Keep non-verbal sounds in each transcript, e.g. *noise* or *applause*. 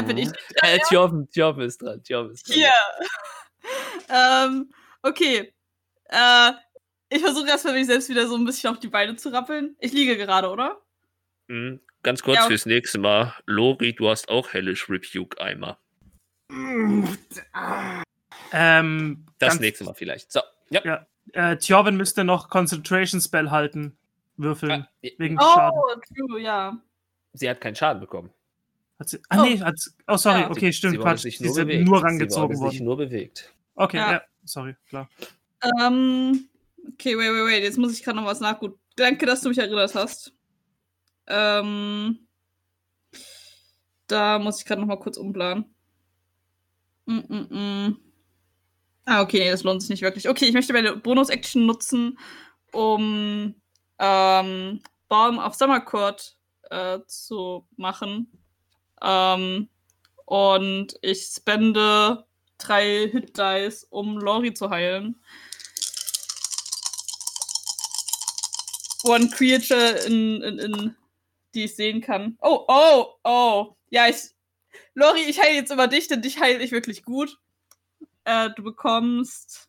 Hä, bin ich Mhm. nicht Äh, Tjoven, Tjoven ist dran. Tjoven ist dran. hier? ähm, okay. Äh, ich versuche erstmal mich selbst wieder so ein bisschen auf die Beine zu rappeln. Ich liege gerade, oder? Mhm. Ganz kurz Ja, okay. fürs nächste Mal. Lori, du hast auch hellish Rebuke-Eimer. Ähm, Das nächste Mal vielleicht. So, ja. Ja. Äh, Tjorven müsste noch Concentration Spell halten. Würfeln. Ah, Wegen Oh, Schaden. true, ja. Sie hat keinen Schaden bekommen. Hat sie, ah, Oh. nee, hat, sie- oh, sorry, Ja. okay, stimmt, sie wurde Quatsch. sich Sie nur sind bewegt. nur Sie rangezogen wurde sich worden. nur bewegt. Okay, Ja. ja. sorry, klar. Ähm, okay, wait, wait, wait. Jetzt muss ich gerade noch was nachgucken. Danke, dass du mich erinnert hast. Ähm, da muss ich gerade noch mal kurz umplanen. Mm -mm -mm. Ah, okay, nee, das lohnt sich nicht wirklich. Okay, ich möchte meine Bonus-Action nutzen, um ähm, Balm auf Summercourt äh, zu machen. Ähm, und ich spende drei Hit-Dice, um Lori zu heilen. One Creature, in, in, in, die ich sehen kann. Oh, oh, oh. Ja, ich. Lori, ich heile jetzt über dich, denn dich heile ich wirklich gut. Äh, du bekommst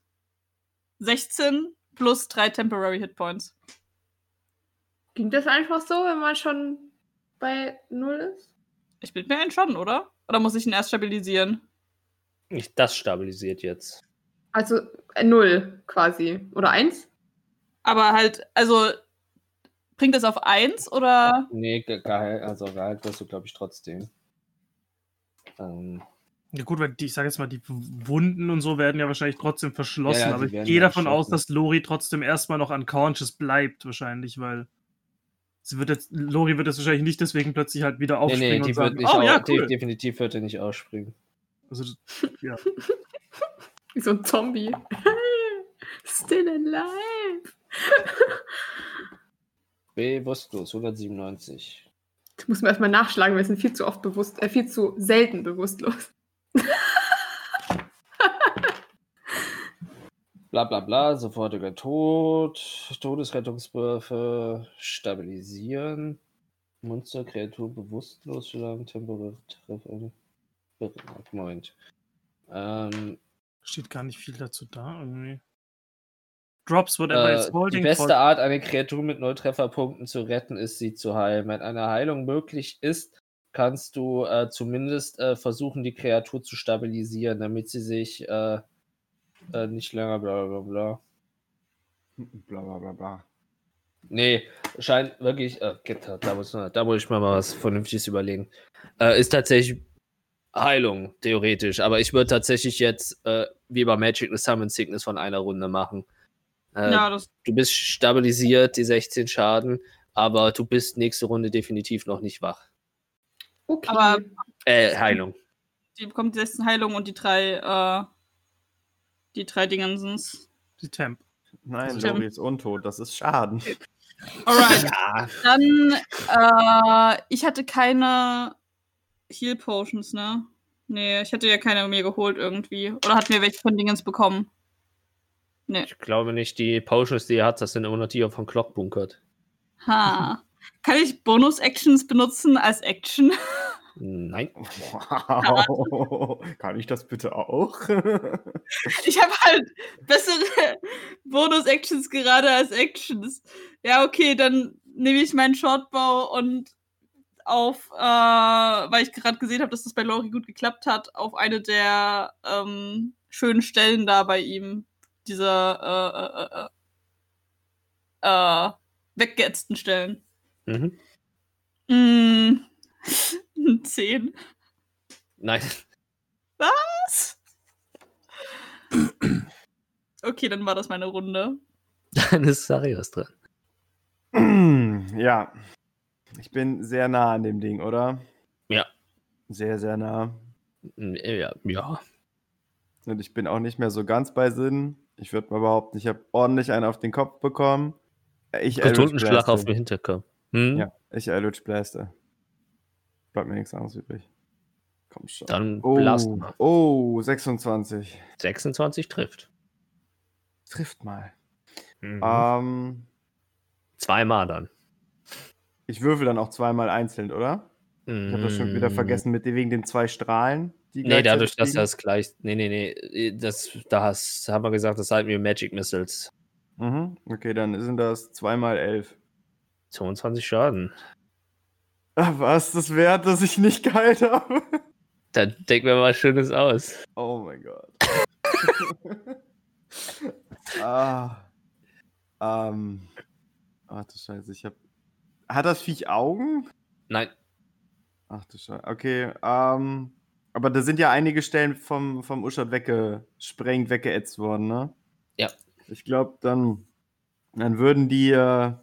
16 plus 3 Temporary Hit Points. Ging das einfach so, wenn man schon bei null ist? Ich bin mir ein schon, oder? Oder muss ich ihn erst stabilisieren? Nicht das stabilisiert jetzt. Also äh, null quasi. Oder eins? Aber halt, also bringt das auf 1 oder? Nee, ge- geheilt, also geheilt wirst du, glaube ich, trotzdem. Ähm, Ja gut, weil die, ich sage jetzt mal, die Wunden und so werden ja wahrscheinlich trotzdem verschlossen, Ja, ja, aber ich gehe davon aus, dass Lori trotzdem erstmal noch unconscious bleibt, wahrscheinlich, weil sie wird jetzt, Lori wird jetzt wahrscheinlich nicht deswegen plötzlich halt wieder nee, aufspringen nee, und die sagen, wird nicht oh ja, cool. definitiv wird er nicht ausspringen. Also, ja. *laughs* Wie so ein Zombie. *laughs* Still alive. *laughs* Bewusstlos, 197. Das muss man erstmal nachschlagen, wir sind viel zu oft bewusst, äh, viel zu selten bewusstlos. Bla bla bla, sofortiger Tod, Todesrettungswürfe, stabilisieren, Monster, Kreatur bewusstlos, solange temporär treffen. Moment. Ähm, Steht gar nicht viel dazu da irgendwie. Drops whatever Äh, is die holding. beste Art, eine Kreatur mit null Trefferpunkten zu retten, ist, sie zu heilen. Wenn eine Heilung möglich ist, kannst du äh, zumindest äh, versuchen, die Kreatur zu stabilisieren, damit sie sich äh, äh, nicht länger bla bla bla. Bla bla bla bla. Nee, scheint wirklich, äh, Gitter, da muss, man- da muss ich mir mal was Vernünftiges überlegen. Äh, ist tatsächlich Heilung, theoretisch, aber ich würde tatsächlich jetzt äh, wie bei Magic eine Summon Sickness von einer Runde machen. Äh, ja, das. du bist stabilisiert, die 16 Schaden, aber du bist nächste Runde definitiv noch nicht wach. Okay. Aber Äh, Heilung. die bekommt die 16 Heilung und die drei, äh, die drei Dingensens. Die Temp. Nein, Stimmt. Lori ist untot, das ist Schaden. Alright. Ja, Dann, äh, ich hatte keine Heal Potions, ne? Nee, ich hatte ja keine mir geholt irgendwie. Oder hat mir welche von Dingens bekommen? Nee. ich glaube nicht, die Potions, die er hat, das sind immer noch die von Clock bunkert. Ha. Kann ich Bonus-Actions benutzen als Action? *laughs* Nein. *laughs* Wow. Kann ich das bitte auch? *laughs* Ich habe halt bessere *laughs* Bonus-Actions gerade als Actions. Ja, okay, dann nehme ich meinen Shortbow und auf, äh, weil ich gerade gesehen habe, dass das bei Lori gut geklappt hat, auf eine der ähm, schönen Stellen da bei ihm, dieser äh, äh, äh, äh, weggeätzten Stellen. Mhm. Mm, 10. Nein. Was? Okay, dann war das meine Runde. Dann ist Sarius dran. *clears throat* ja. Ich bin sehr nah an dem Ding, oder? Ja. Sehr, sehr nah. Ja, ja. Und ich bin auch nicht mehr so ganz bei Sinn. Ich würde mal behaupten, ich habe ordentlich einen auf den Kopf bekommen. Ich Kartonenschlag Blaste. auf den Hinterkopf. Hm? Ja, ich Eldritch Blaster. Bleibt mir nichts anderes übrig. Komm schon. Dann Oh, blasen. oh, 26. 26 trifft. Trifft mal. Mhm. Ähm, Zweimal dann. ich würfel dann auch zweimal einzeln, oder? Ich habe das schon wieder vergessen mit wegen den zwei Strahlen. Die. Nee, dadurch, dass das gleich. Nee, nee, nee. Das, da hast, haben wir gesagt, das halten wir Magic Missiles. Mhm. Okay, dann sind das zweimal elf. 22 Schaden. Ach, was das wert, dass ich nicht geheilt habe? Dann denken wir mal was Schönes aus. Oh mein Gott. *laughs* ah. Ähm. Ach du Scheiße, ich hab. Hat das Viech Augen? Nein. Ach du Scheiße. Okay, ähm. Aber da sind ja einige Stellen vom, vom Uschat weggesprengt, weggeätzt worden, ne? Ja. Ich glaube, dann, dann würden die. Äh,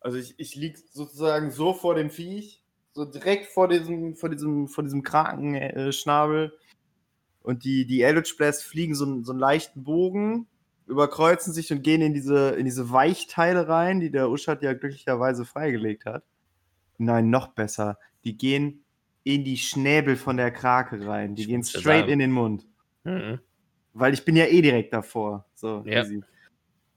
also ich, ich lieg sozusagen so vor dem Viech, so direkt vor diesem, vor diesem, vor diesem Krakenschnabel. Äh, Schnabel. und die, die Eldritch Blast fliegen so, einen- so einen leichten Bogen, überkreuzen sich und gehen in diese, in diese Weichteile rein, die der Uschat ja glücklicherweise freigelegt hat. Nein, noch besser. Die gehen in die Schnäbel von der Krake rein. Die Ich gehen straight in den Mund. Mhm. Weil ich bin ja eh direkt davor. So, Ja. easy.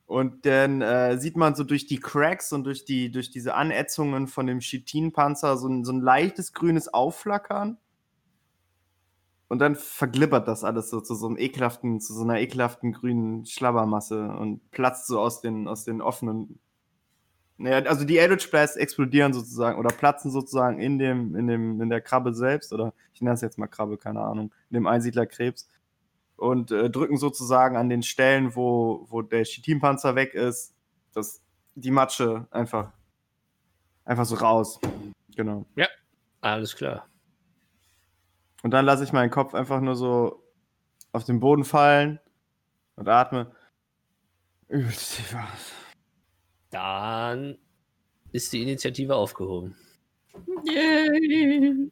Und dann äh, sieht man so durch die Cracks und durch, die, durch diese Anätzungen von dem Chitinpanzer so ein, so ein leichtes grünes Aufflackern. Und dann verglibbert das alles so zu so einem ekelhaften, zu so einer ekelhaften grünen Schlabbermasse und platzt so aus den, aus den offenen. Naja, also die Eldritch Blasts explodieren sozusagen oder platzen sozusagen in dem, in dem, in der Krabbe selbst, oder ich nenne es jetzt mal Krabbe, keine Ahnung, in dem Einsiedlerkrebs und äh, drücken sozusagen an den Stellen, wo, wo der Chitinpanzer weg ist, das, die Matsche einfach, einfach so raus. Genau. Alles klar. Und dann lasse ich meinen Kopf einfach nur so auf den Boden fallen und atme. Übelst tief aus. Dann ist die Initiative aufgehoben. Yay.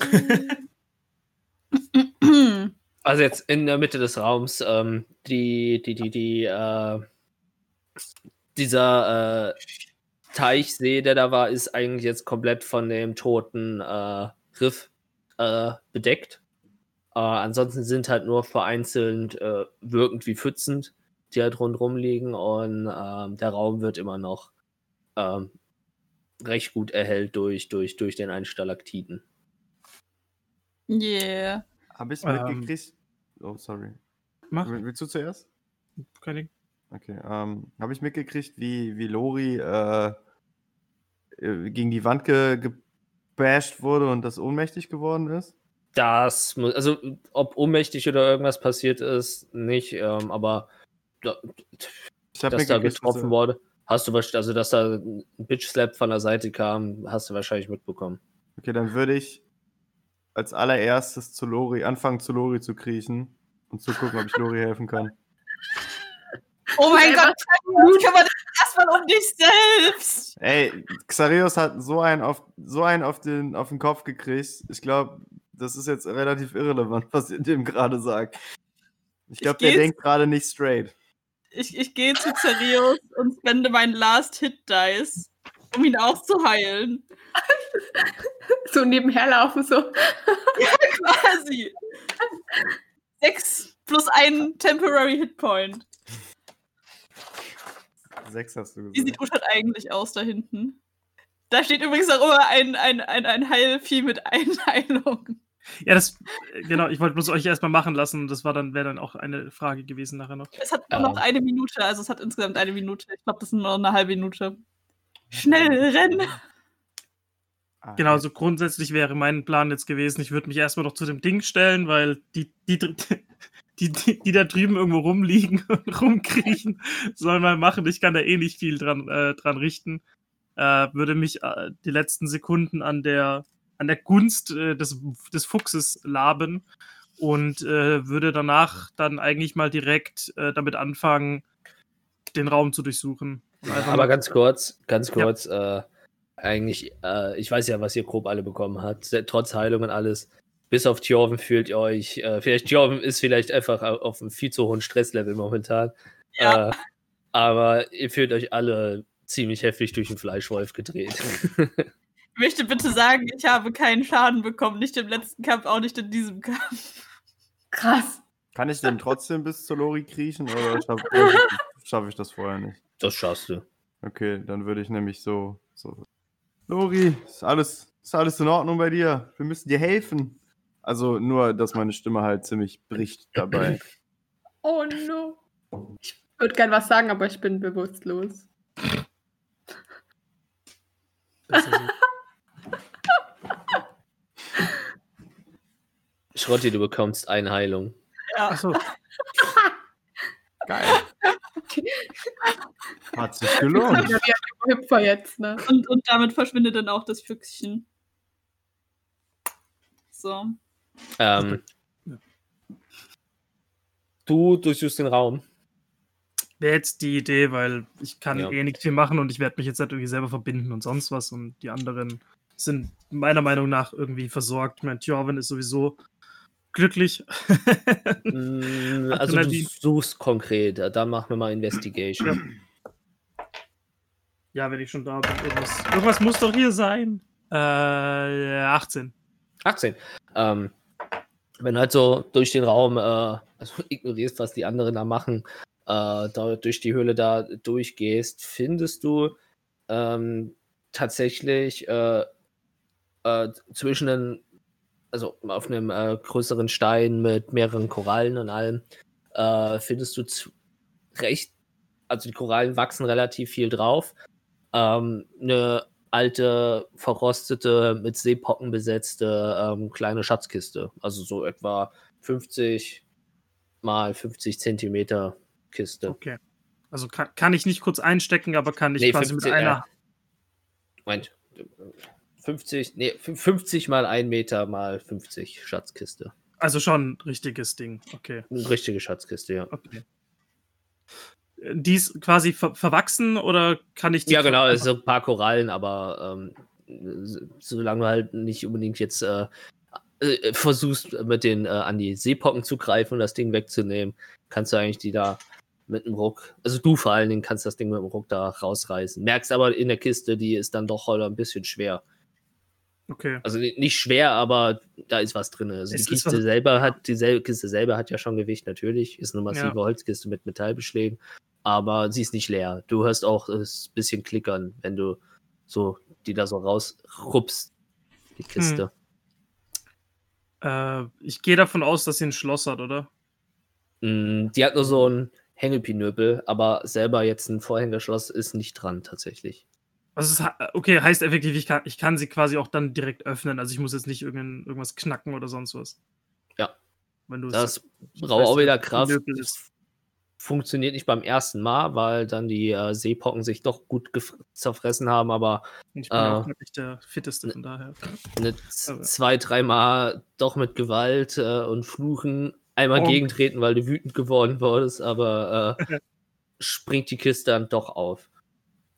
*laughs* *clears throat* *laughs* Also jetzt in der Mitte des Raums, ähm, die, die, die, die, äh, dieser äh, Teichsee, der da war, ist eigentlich jetzt komplett von dem toten äh, Riff äh, bedeckt. Äh, ansonsten sind halt nur vereinzelt äh, wirkend wie Pfützen, die halt rundherum liegen und ähm, der Raum wird immer noch ähm, recht gut erhellt durch, durch, durch den einen Stalaktiten. yeah. Habe ich Ähm. Oh, sorry. Mach, Will- Willst du zuerst? kein Ding. Okay. Ähm, Habe ich mitgekriegt, wie, wie Lori äh, äh, gegen die Wand ge gebasht wurde und das ohnmächtig geworden ist? Das, mu- also ob ohnmächtig oder irgendwas passiert ist, nicht, ähm, aber da, Ich habe dass da getroffen dass- wurde, hast du wahrscheinlich, also dass da ein Bitch-Slap von der Seite kam, hast du wahrscheinlich mitbekommen. Okay, dann würde ich als allererstes zu Lori, anfangen zu Lori zu kriechen und zu gucken, ob ich Lori helfen kann. Oh mein Gott, kümmere dich erstmal um dich selbst. Ey, Xarios hat so einen auf, so einen auf, den, auf den Kopf gekriegt. Ich glaube, das ist jetzt relativ irrelevant, was ihr dem gerade sagt. Ich glaube, der denkt gerade nicht straight. Ich, ich gehe zu Xerios und spende meinen Last Hit Dice, um ihn auch zu heilen. *laughs* So nebenher laufen, so. *laughs* Quasi. Sechs plus ein Temporary Hit Point. Sechs hast du Wie gesagt. sieht Uschat eigentlich aus da hinten? Da steht übrigens auch immer ein, ein, ein, ein Heilvieh mit Einheilung. Ja, das, genau, ich wollte bloß euch erstmal machen lassen. Das war dann, wäre dann auch eine Frage gewesen nachher noch. Es hat nur noch Ähm. eine Minute, also es hat insgesamt eine Minute. Ich glaube, das sind nur noch eine halbe Minute. Schnell, rennen! Ah, Genau, so grundsätzlich wäre mein Plan jetzt gewesen, ich würde mich erstmal noch zu dem Ding stellen, weil die, die, *laughs* die, die, die da drüben irgendwo rumliegen *laughs* und rumkriechen, sollen mal machen. Ich kann da eh nicht viel dran, äh, dran richten. Äh, würde mich äh, die letzten Sekunden an der, an der Gunst äh, des, des Fuchses laben und äh, würde danach dann eigentlich mal direkt äh, damit anfangen, den Raum zu durchsuchen. Einfach Aber ganz kurz, ganz Ja. kurz, äh, eigentlich, äh, ich weiß ja, was ihr grob alle bekommen habt, trotz Heilung und alles. Bis auf Tjorven fühlt ihr euch, äh, vielleicht Tjorven ist vielleicht einfach au- auf einem viel zu hohen Stresslevel momentan. Ja. Äh, aber ihr fühlt euch alle ziemlich heftig durch den Fleischwolf gedreht. *laughs* Ich möchte bitte sagen, ich habe keinen Schaden bekommen. Nicht im letzten Kampf, auch nicht in diesem Kampf. Krass. Kann ich denn trotzdem bis zur Lori kriechen oder *laughs* schaffe schaff ich das vorher nicht? das schaffst du. Okay, dann würde ich nämlich so, so. Lori, ist alles, Ist alles in Ordnung bei dir? Wir müssen dir helfen. Also nur, dass meine Stimme halt ziemlich bricht dabei. *laughs* Oh no. Ich würde gern was sagen, aber ich bin bewusstlos. *laughs* Schrotti, du bekommst eine Heilung. Ja. *laughs* Achso, Geil. Hat sich gelohnt. Hüpfer jetzt, ne? Und, und damit verschwindet dann auch das Füchschen. So. Ähm, du durchsuchst den Raum. wäre jetzt die Idee, weil ich kann Ja. eh nicht viel machen und ich werde mich jetzt halt irgendwie selber verbinden und sonst was und die anderen sind meiner Meinung nach irgendwie versorgt. Ich meine, Tjorven ist sowieso glücklich. Mm, *laughs* Also du suchst konkret. Dann machen wir mal Investigation. Ja, wenn ich schon da bin. Irgendwas, irgendwas muss doch hier sein. Äh, 18. 18. Ähm, wenn du halt so durch den Raum, äh, also *laughs* ignorierst, was die anderen da machen, äh, da durch die Höhle da durchgehst, findest du ähm, tatsächlich äh, äh, zwischen den, also auf einem äh, größeren Stein mit mehreren Korallen und allem, äh, findest du recht, also die Korallen wachsen relativ viel drauf. Ähm, eine alte, verrostete, mit Seepocken besetzte ähm, kleine Schatzkiste. Also so etwa 50 mal 50 Zentimeter Kiste. Okay. Also kann, kann ich nicht kurz einstecken, aber kann ich Nee, quasi 50, mit einer. Moment. 50, nee, 50 mal 1 Meter mal 50 Schatzkiste. Also schon ein richtiges Ding. Okay. Eine richtige Schatzkiste, ja. okay. Die ist quasi ver verwachsen oder kann ich die. Ja, genau, es sind ein paar Korallen, aber ähm, solange du halt nicht unbedingt jetzt äh, äh, versuchst, mit den äh, an die Seepocken zu greifen und das Ding wegzunehmen, kannst du eigentlich die da mit dem Ruck, also du vor allen Dingen kannst das Ding mit dem Ruck da rausreißen. Merkst aber in der Kiste, die ist dann doch heute ein bisschen schwer. Okay. Also ni- nicht schwer, aber da ist was drin. Also Es die ist Kiste selber hat, die Kiste selber hat ja schon Gewicht, natürlich. Ist eine massive Ja. Holzkiste mit Metallbeschlägen, aber sie ist nicht leer. Du hörst auch es bisschen klickern, wenn du so die da so rausrupst, die Kiste. Äh, ich gehe davon aus, dass sie ein Schloss hat, oder? Mm, die hat nur so ein Hängepinöpel, aber selber jetzt ein Vorhängerschloss ist nicht dran tatsächlich. Also okay, heißt effektiv, ich kann, ich kann sie quasi auch dann direkt öffnen. Also ich muss jetzt nicht irgendein, irgendwas knacken oder sonst was. Ja. Wenn du Das braucht auch wieder Kraft. Ist. Funktioniert nicht beim ersten Mal, weil dann die äh, Seepocken sich doch gut zerfressen haben, aber Ich bin ja auch Äh, nicht der fitteste, von daher. Aber- zwei, dreimal doch mit Gewalt äh, und Fluchen einmal Oh. gegentreten, weil du wütend geworden wurdest, aber *laughs* äh, springt die Kiste dann doch auf.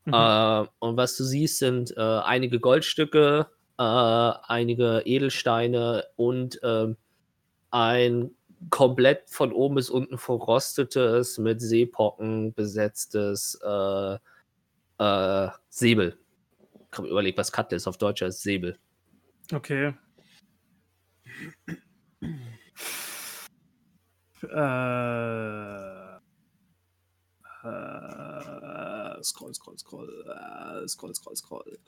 Mhm. Äh, und was du siehst, sind äh, einige Goldstücke, äh, einige Edelsteine und ähm, ein komplett von oben bis unten verrostetes, mit Seepocken besetztes äh, äh, Säbel. Ich habe überlegt, was Cutlass auf Deutsch heißt. Säbel. Okay. Äh, äh, scroll, scroll, scroll, äh, scroll, scroll, scroll.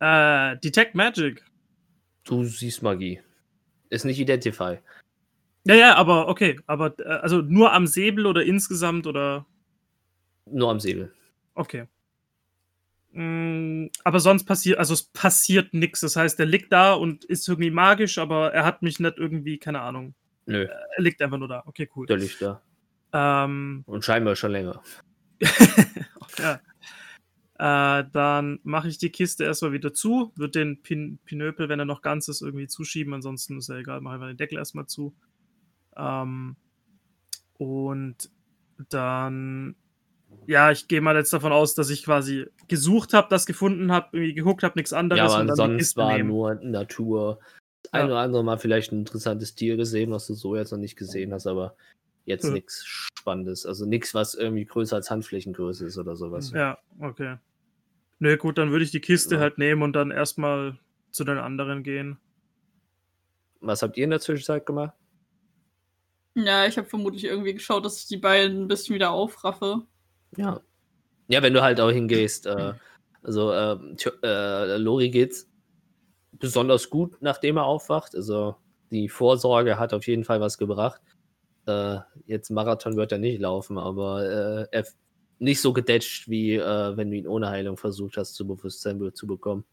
Äh, Detect Magic. Du siehst Magie. Ist nicht Identify. Ja, ja, aber okay, aber äh, also nur am Säbel oder insgesamt oder Nur am Säbel. okay. Mm, aber sonst passiert, also es passiert nichts. Das heißt, er liegt da und ist irgendwie magisch, aber er hat mich nicht irgendwie, keine Ahnung. Nö, Er liegt einfach nur da. Okay, cool. der liegt da. Ähm, Und scheinbar schon länger. *laughs* ja. Äh, dann mache ich die Kiste erstmal wieder zu, wird den Pin Pinöpel, wenn er noch ganz ist, irgendwie zuschieben. Ansonsten ist ja egal, mache mal den Deckel erstmal zu. Ähm, und dann, ja, ich gehe mal jetzt davon aus, dass ich quasi gesucht habe, das gefunden habe, irgendwie geguckt habe, nichts anderes. Ja, aber und Kiste war nehmen. nur Natur. Ein Ja. oder andere Mal vielleicht ein interessantes Tier gesehen, was du so jetzt noch nicht gesehen hast, aber jetzt Hm. nichts Spannendes. Also nichts, was irgendwie größer als Handflächengröße ist oder sowas. Ja, okay. Nö, gut, dann würde ich die Kiste Ja. halt nehmen und dann erstmal zu den anderen gehen. Was habt ihr in der Zwischenzeit gemacht? Ja, ich habe vermutlich irgendwie geschaut, dass ich die beiden ein bisschen wieder aufraffe. Ja. Ja, wenn du halt auch hingehst, äh, also äh, äh, Lori geht besonders gut, nachdem er aufwacht. Also die Vorsorge hat auf jeden Fall was gebracht. Äh, jetzt Marathon wird er nicht laufen, aber äh, er nicht so gedetscht, wie äh, wenn du ihn ohne Heilung versucht hast, zu Bewusstsein zu bekommen.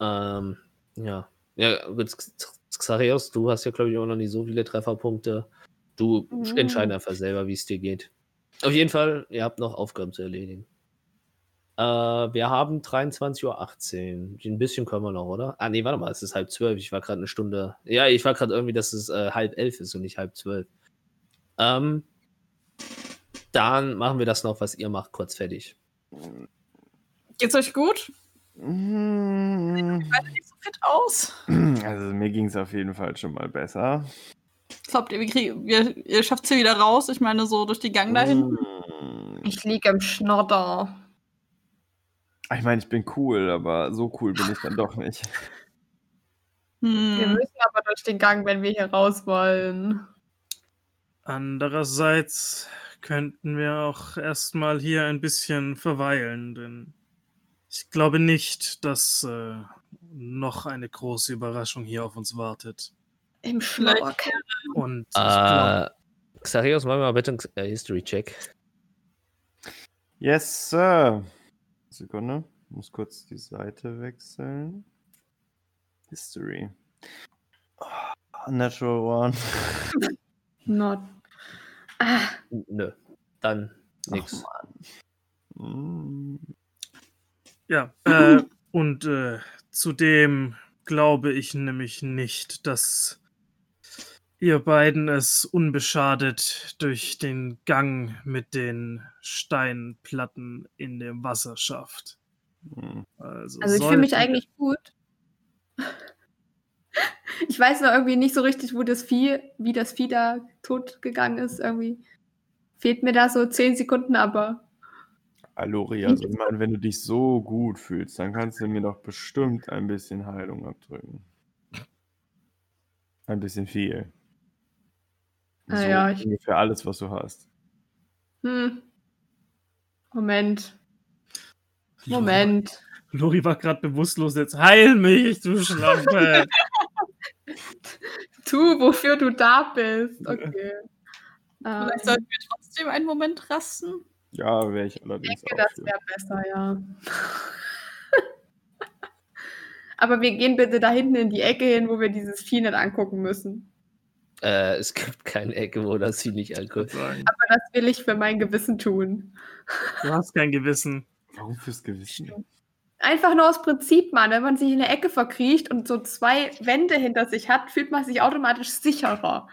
Ähm, ja. Ja, gut, Xarios, du hast ja, glaube ich, auch noch nicht so viele Trefferpunkte. Du Mhm. entscheidest einfach selber, wie es dir geht. Auf jeden Fall, ihr habt noch Aufgaben zu erledigen. Äh, wir haben 23.18 Uhr. Ein bisschen können wir noch, oder? Ah, nee, warte mal, es ist halb zwölf. Ich war gerade eine Stunde. Ja, ich war gerade irgendwie, dass es äh, halb elf ist und nicht halb zwölf. Ähm, dann machen wir das noch, was ihr macht, kurz fertig. Geht's euch gut? Mm, Beide nicht so fit aus. Also mir ging es auf jeden Fall schon mal besser. Glaubt ihr, wir wir, ihr schafft es hier wieder raus? Ich meine, so durch die Gang dahin. Mm, Ich liege im Schnodder. Ich meine, ich bin cool, aber so cool bin ich dann doch nicht. Wir Hm. müssen aber durch den Gang, wenn wir hier raus wollen. Andererseits könnten wir auch erstmal hier ein bisschen verweilen, denn ich glaube nicht, dass äh, noch eine große Überraschung hier auf uns wartet. Im Schnodder. Und ich glaube, Äh, Xarios, mach mal bitte einen äh, History-Check. Yes, Sir. Sekunde. Ich muss kurz die Seite wechseln. History. Oh, natural One. *laughs* Not. Ah, Nö. Dann nix. Mm. ja, äh, *laughs* und äh, zudem glaube ich nämlich nicht, dass ihr beiden es unbeschadet durch den Gang mit den Steinplatten in dem Wasser schafft. Mm. Also, also ich fühle mich eigentlich gut. *laughs* Ich weiß noch irgendwie nicht so richtig, wo das Vieh, wie das Vieh da tot gegangen ist. Irgendwie fehlt mir da so zehn Sekunden, aber Alori, also ich meine, wenn du dich so gut fühlst, dann kannst du mir doch bestimmt ein bisschen Heilung abdrücken. Ein bisschen viel. Ah so ja, ich- ungefähr alles, was du hast. hm. Moment. Moment. Lori war gerade bewusstlos. Jetzt heil mich, du Schlampe. *laughs* Tu, wofür du da bist. Okay. Ähm, Vielleicht sollten wir trotzdem einen Moment rasten. Ja, wäre ich ich allerdings denke, auch das wäre besser, ja. *laughs* Aber wir gehen bitte da hinten in die Ecke hin, wo wir dieses Vieh nicht angucken müssen. Äh, es gibt keine Ecke, wo das sie nicht. Sagen, Aber das will ich für mein Gewissen tun. Du hast kein Gewissen. Warum fürs Gewissen? Einfach nur aus Prinzip, Mann. Wenn man sich in eine Ecke verkriecht und so zwei Wände hinter sich hat, fühlt man sich automatisch sicherer.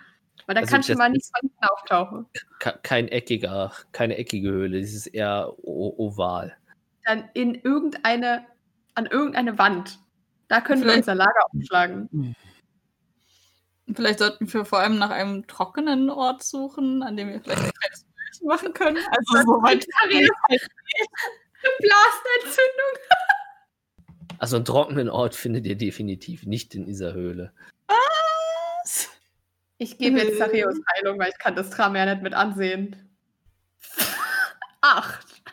Weil da Also kann schon mal nicht ist- von hinten auftauchen. Ke- Kein eckiger, keine eckige Höhle. Das ist eher oval. Dann in irgendeine, an irgendeine Wand. Da können wir Vielleicht- unser Lager aufschlagen. Vielleicht sollten wir vor allem nach einem trockenen Ort suchen, an dem wir vielleicht ein kleines machen können. Also so weit. Blasenentzündung. Also einen trockenen Ort findet ihr definitiv nicht in dieser Höhle. Was? Ich gebe jetzt Sarios Heilung, weil ich kann das Drama ja nicht mit ansehen. *laughs* Acht.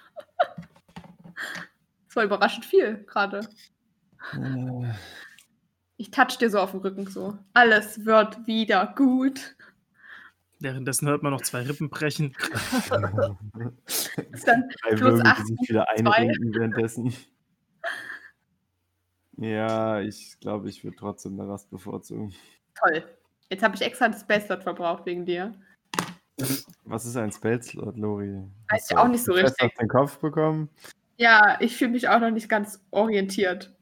Das war überraschend viel gerade. Äh, Ich touch dir so auf den Rücken so. Alles wird wieder gut. Währenddessen hört man noch zwei Rippen brechen. Ist *laughs* dann Drei Plus acht die sich minus wieder einrenken währenddessen. Ja, ich glaube, ich würde trotzdem eine Rast bevorzugen. toll. Jetzt habe ich extra das Spellslot verbraucht wegen dir. Was ist ein Spellslot, Lori? Weiß Hast ich du auch nicht so richtig. auf den Kopf bekommen? Ja, ich fühle mich auch noch nicht ganz orientiert.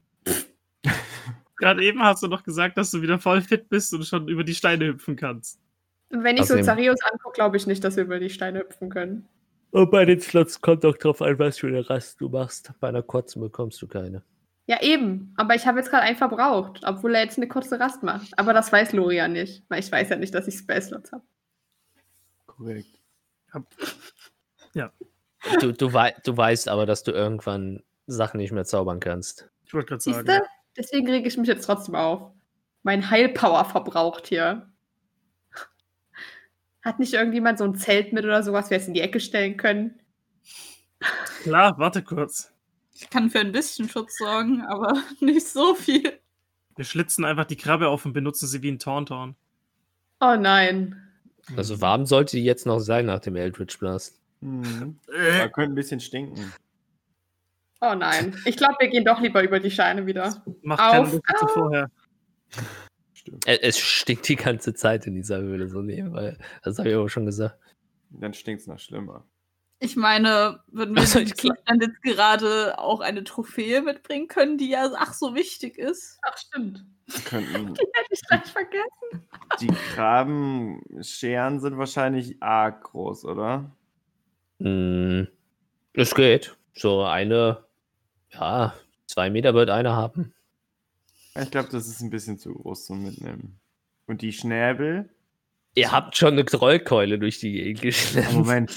Gerade eben hast du noch gesagt, dass du wieder voll fit bist und schon über die Steine hüpfen kannst. Wenn ich so Außerdem- Zarios angucke, glaube ich nicht, dass wir über die Steine hüpfen können. Und bei den Slots kommt auch drauf an, was für eine Rast du machst. Bei einer kurzen bekommst du keine. Ja, eben. Aber ich habe jetzt gerade einen verbraucht, obwohl er jetzt eine kurze Rast macht. Aber das weiß Lori ja nicht, weil ich weiß ja nicht, dass ich Spellslots habe. Korrekt. *laughs* Du, du, wei du weißt aber, dass du irgendwann Sachen nicht mehr zaubern kannst. Ich wollte gerade sagen. Siehste? Deswegen rege ich mich jetzt trotzdem auf. Mein Heilpower verbraucht hier. Hat nicht irgendjemand so ein Zelt mit oder sowas, wir es in die Ecke stellen können? Klar, warte kurz. Ich kann für ein bisschen Schutz sorgen, aber *laughs* nicht so viel. Wir schlitzen einfach die Krabbe auf und benutzen sie wie ein Tauntaun. Oh nein. Also warm sollte die jetzt noch sein nach dem Eldritch Blast. Mhm. Äh. Da könnte ein bisschen stinken. Oh nein. Ich glaube, wir gehen doch lieber über die Scheine wieder. Macht keine Auf. Luft zu vorher. Stimmt. Es stinkt die ganze Zeit in dieser Höhle so nebenbei. Das habe ich aber schon gesagt. Dann stinkt es noch schlimmer. Ich meine, würden wir den Gegnern jetzt gerade auch eine Trophäe mitbringen können, die ja ach so wichtig ist? Ach, stimmt. Könnten, *laughs* Die hätte ich gleich vergessen. die Krabbenscheren sind wahrscheinlich arg groß, oder? Mm, Es geht. So eine, ja, zwei Meter wird eine haben. Ich glaube, das ist ein bisschen zu groß zum Mitnehmen. Und die Schnäbel? Ihr habt schon eine Trollkeule durch die Gegend geschnitten. Moment.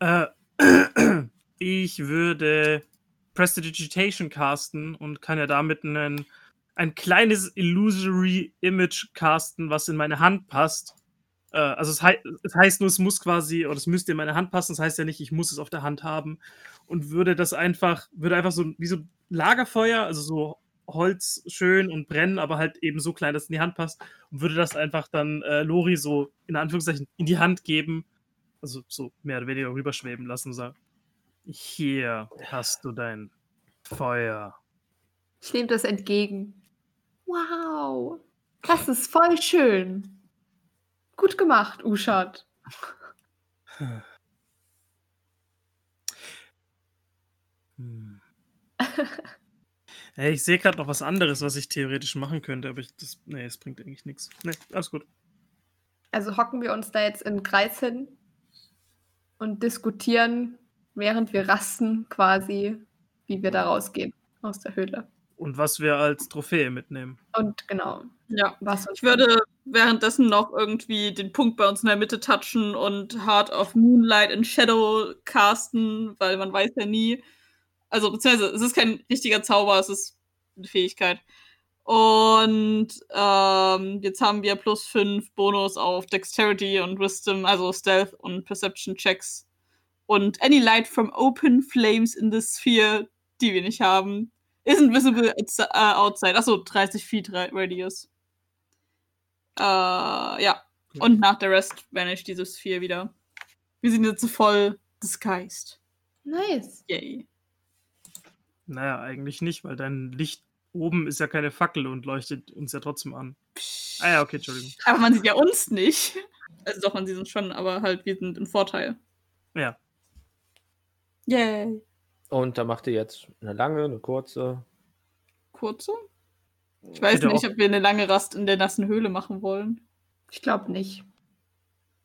Äh, *clears throat* ich würde Prestidigitation casten und kann ja damit einen, ein kleines Illusory Image casten, was in meine Hand passt. Äh, also es, hei es heißt nur, es muss quasi, oder es müsste in meine Hand passen, das heißt ja nicht, ich muss es auf der Hand haben. Und würde das einfach, würde einfach so wie so Lagerfeuer, also so Holz schön und brennen, aber halt eben so klein, dass es in die Hand passt. Und würde das einfach dann äh, Lori so in Anführungszeichen in die Hand geben also so mehr oder weniger rüberschweben lassen und sagen, hier hast du dein Feuer. Ich nehme das entgegen. Wow. Das ist voll schön. Gut gemacht, Uschat. Hm. Hey, ich sehe gerade noch was anderes, was ich theoretisch machen könnte, aber ich, das, nee, es bringt eigentlich nichts. Nee, alles gut. Also hocken wir uns da jetzt im Kreis hin und diskutieren, während wir rasten, quasi, wie wir da rausgehen aus der Höhle. Und was wir als Trophäe mitnehmen. Und genau, Ja. was Ich würde währenddessen noch irgendwie den Punkt bei uns in der Mitte touchen und Heart of Moonlight in Shadow casten, weil man weiß ja nie. Also, beziehungsweise, es ist kein richtiger Zauber, es ist eine Fähigkeit. Und ähm, jetzt haben wir plus 5 Bonus auf Dexterity und Wisdom, also Stealth und Perception Checks. Und any light from open flames in the sphere, die wir nicht haben, is invisible it's, äh, outside. Achso, 30 Feet Ra- Radius. Äh, ja. Und nach der Rest vanish diese Sphere wieder. Wir sind jetzt voll disguised. Nice. Yay. Naja, eigentlich nicht, weil dein Licht oben ist ja keine Fackel und leuchtet uns ja trotzdem an. Ah ja, okay, Entschuldigung. Aber man sieht ja uns nicht. Also doch, man sieht uns schon, aber halt, wir sind im Vorteil. Ja. Yay. Und da macht ihr jetzt eine lange, eine kurze. Kurze? Ich weiß Bitte nicht, auch. ob wir eine lange Rast in der nassen Höhle machen wollen. Ich glaube nicht.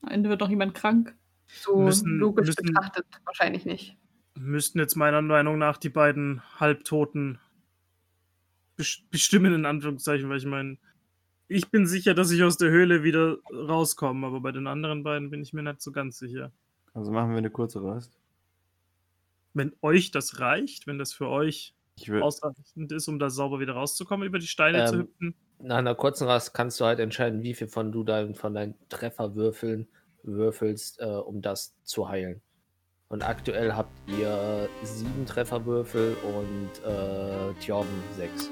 Am Ende wird noch jemand krank. So Müssen- logisch müssen- betrachtet wahrscheinlich nicht. Müssten jetzt meiner Meinung nach die beiden Halbtoten bes- bestimmen, in Anführungszeichen, weil ich meine, ich bin sicher, dass ich aus der Höhle wieder rauskomme, aber bei den anderen beiden bin ich mir nicht so ganz sicher. Also machen wir eine kurze Rast. Wenn euch das reicht, wenn das für euch. Ausreichend ist, um da sauber wieder rauszukommen, über die Steine zu Ähm, hüpfen. Nach einer kurzen Rast kannst du halt entscheiden, wie viel von du dein, von deinen Trefferwürfeln würfelst, äh, um das zu heilen. Und aktuell habt ihr sieben Trefferwürfel und äh, Tjorben sechs.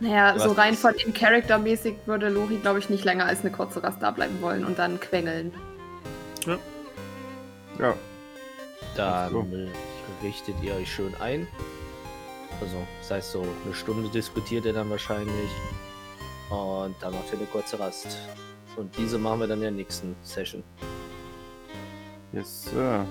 Naja, Du so rein von in Character-mäßig würde Lori, glaube ich, nicht länger als eine kurze Rast da bleiben wollen und dann quengeln. Ja. Dann so. äh, richtet ihr euch schön ein. Also, das heißt so, eine Stunde diskutiert ihr dann wahrscheinlich. Und dann macht ihr eine kurze Rast. Und diese machen wir dann in der nächsten Session. Yes, Sir.